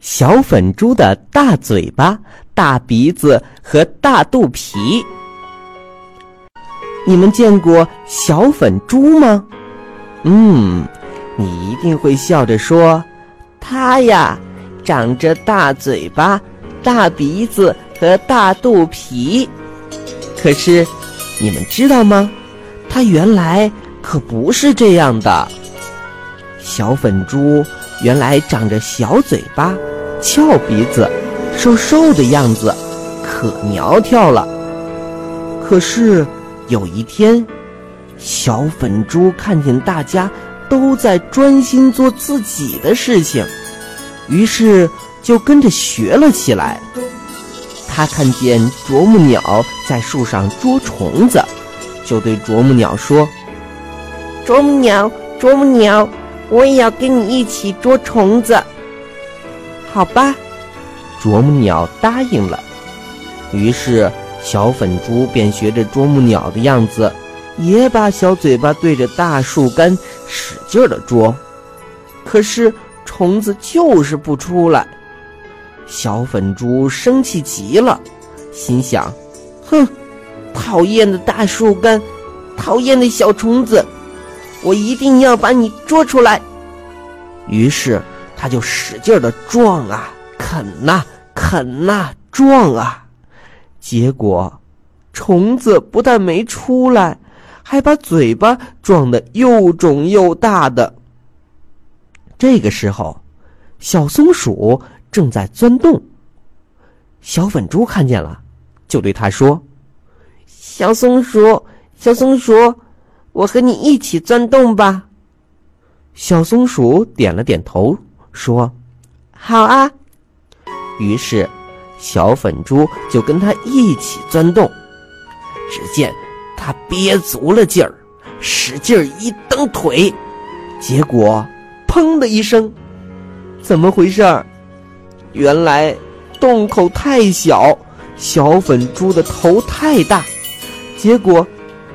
小粉猪的大嘴巴、大鼻子和大肚皮。你们见过小粉猪吗？嗯，你一定会笑着说：“它呀，长着大嘴巴、大鼻子和大肚皮。”可是，你们知道吗？它原来可不是这样的。小粉猪原来长着小嘴巴、翘鼻子、瘦瘦的样子，可苗条了。可是有一天，小粉猪看见大家都在专心做自己的事情，于是就跟着学了起来。他看见啄木鸟在树上捉虫子，就对啄木鸟说：“啄木鸟，啄木鸟。”我也要跟你一起捉虫子，好吧？啄木鸟答应了。于是小粉猪便学着啄木鸟的样子，也把小嘴巴对着大树干使劲的捉。可是虫子就是不出来。小粉猪生气极了，心想：“哼，讨厌的大树干，讨厌的小虫子。”我一定要把你捉出来。于是，他就使劲的撞啊、啃呐、啃呐、撞啊。结果，虫子不但没出来，还把嘴巴撞得又肿又大的。这个时候，小松鼠正在钻洞。小粉猪看见了，就对他说：“小松鼠，小松鼠。”我和你一起钻洞吧。小松鼠点了点头，说：“好啊。”于是，小粉猪就跟他一起钻洞。只见他憋足了劲儿，使劲儿一蹬腿，结果“砰”的一声，怎么回事儿？原来洞口太小，小粉猪的头太大，结果。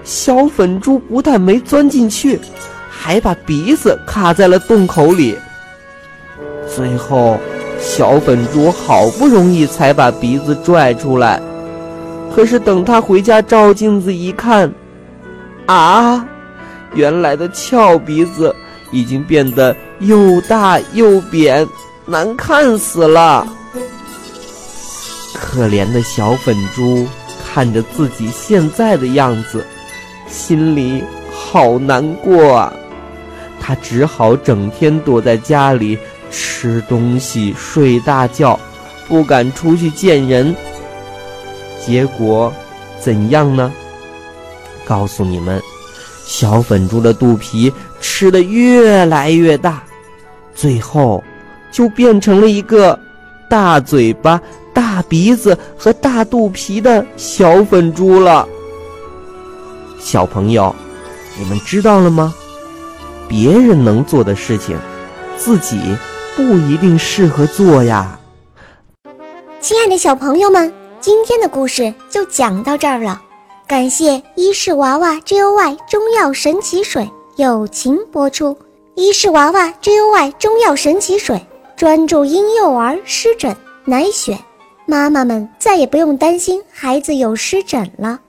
小粉猪不但没钻进去，还把鼻子卡在了洞口里。最后，小粉猪好不容易才把鼻子拽出来。可是等他回家照镜子一看，啊，原来的翘鼻子已经变得又大又扁，难看死了。可怜的小粉猪看着自己现在的样子。心里好难过啊，他只好整天躲在家里吃东西、睡大觉，不敢出去见人。结果怎样呢？告诉你们，小粉猪的肚皮吃的越来越大，最后就变成了一个大嘴巴、大鼻子和大肚皮的小粉猪了。小朋友，你们知道了吗？别人能做的事情，自己不一定适合做呀。亲爱的小朋友们，今天的故事就讲到这儿了。感谢伊氏娃娃 Joy 中药神奇水友情播出。伊氏娃娃 Joy 中药神奇水专注婴幼儿湿疹，奶癣，妈妈们再也不用担心孩子有湿疹了。